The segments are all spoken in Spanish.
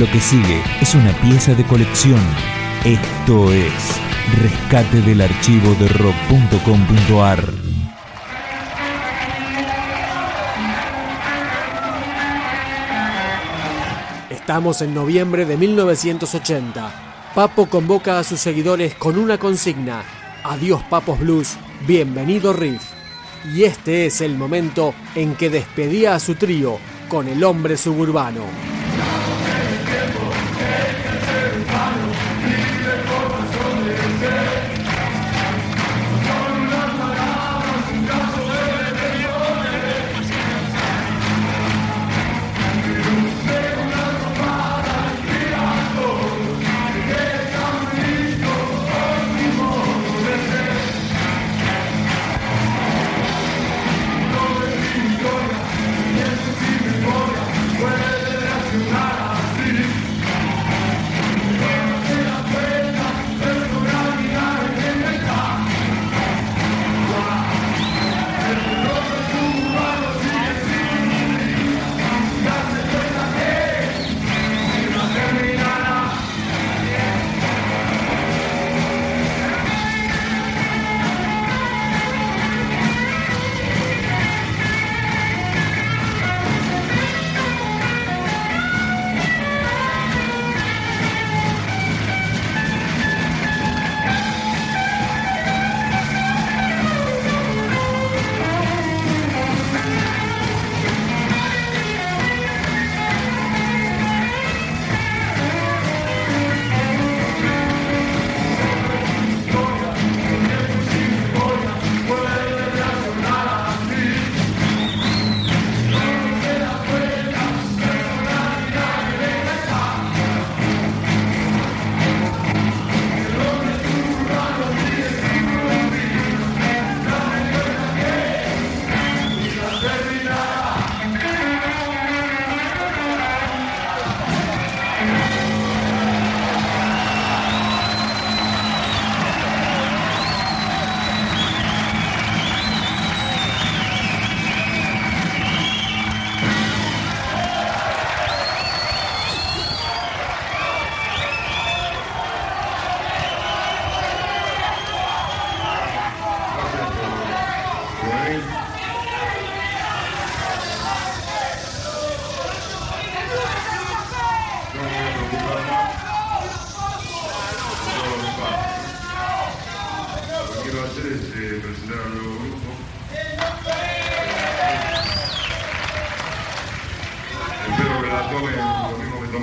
Lo que sigue es una pieza de colección. Esto es Rescate del archivo de rock.com.ar. Estamos en noviembre de 1980. Papo convoca a sus seguidores con una consigna. Adiós Papos Blues, bienvenido Riff. Y este es el momento en que despedía a su trío con el hombre suburbano.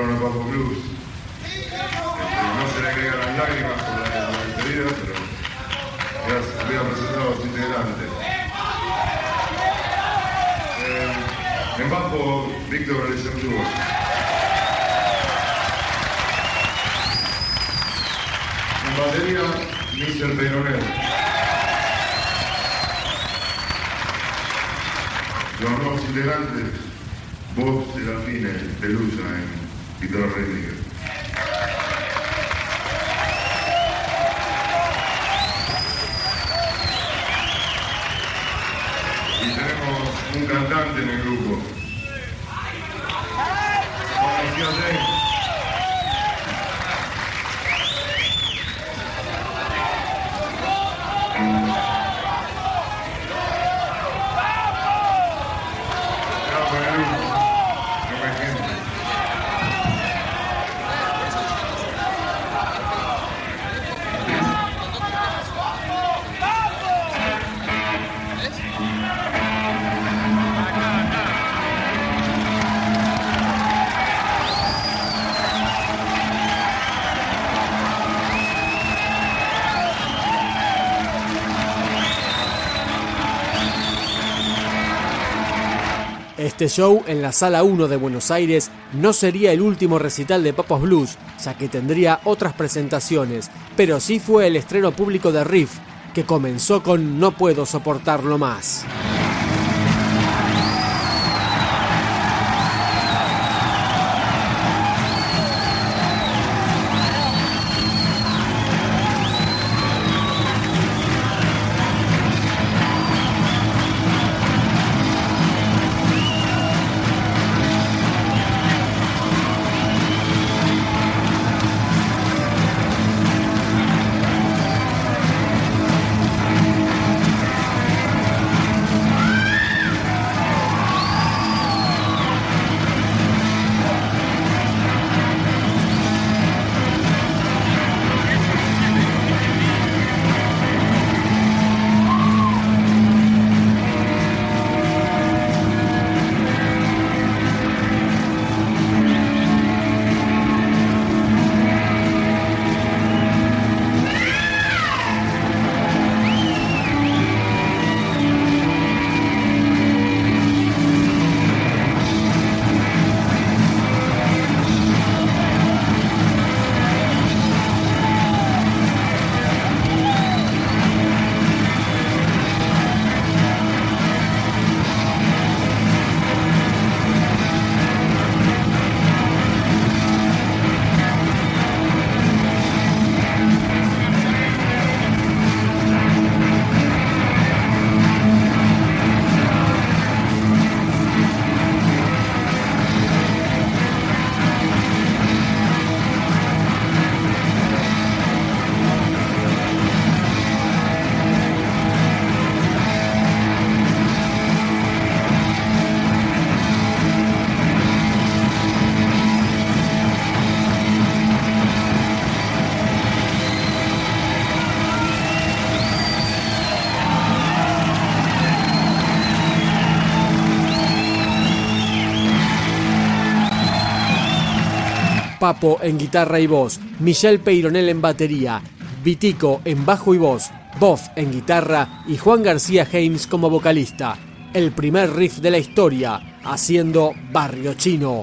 erano poco blues. Non se ne crea la lacrima sulla mentalidad, pero las había presentado los integrantes. Eh, en bajo, Victor Alessandro. En batería, Mr. Peyronel. los nuevos integrantes, voz boh, de la fine, de Luz eh. Guitarra rítmica. Y tenemos un cantante en el grupo. Este show en la Sala 1 de Buenos Aires no sería el último recital de Papos Blues, ya que tendría otras presentaciones, pero sí fue el estreno público de Riff, que comenzó con No puedo soportarlo más. Papo en guitarra y voz, Michelle Peyronel en batería, Vitico en bajo y voz, Boff en guitarra y Juan García James como vocalista. El primer riff de la historia, haciendo Barrio Chino.